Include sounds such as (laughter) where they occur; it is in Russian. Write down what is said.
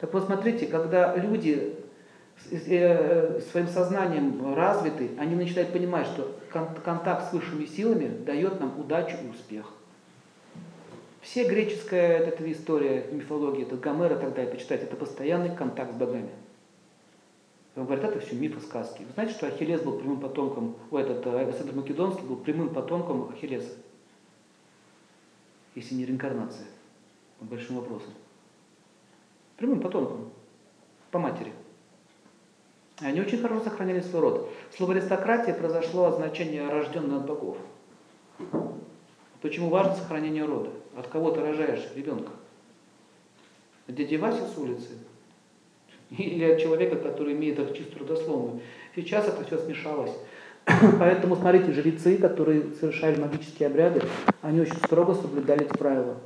Так вот, смотрите, когда люди э, своим сознанием развиты, они начинают понимать, что контакт с высшими силами дает нам удачу и успех. Все греческая эта история, мифология, это Гомера и так далее, почитать, это постоянный контакт с богами. Он говорит, это все мифы, сказки. Вы знаете, что Ахиллес был прямым потомком, у этот э, Александр Македонский был прямым потомком Ахиллеса? Если не реинкарнация, большим вопросам. Прямым потомком, по матери. И они очень хорошо сохраняли свой род. Слово аристократия произошло от значения рожденный от богов. Почему важно сохранение рода? От кого ты рожаешь ребенка? От дяди Васи с улицы? Или от человека, который имеет это чисто родословную? Сейчас это все смешалось. (coughs) Поэтому, смотрите, жрецы, которые совершали магические обряды, они очень строго соблюдали эти правила.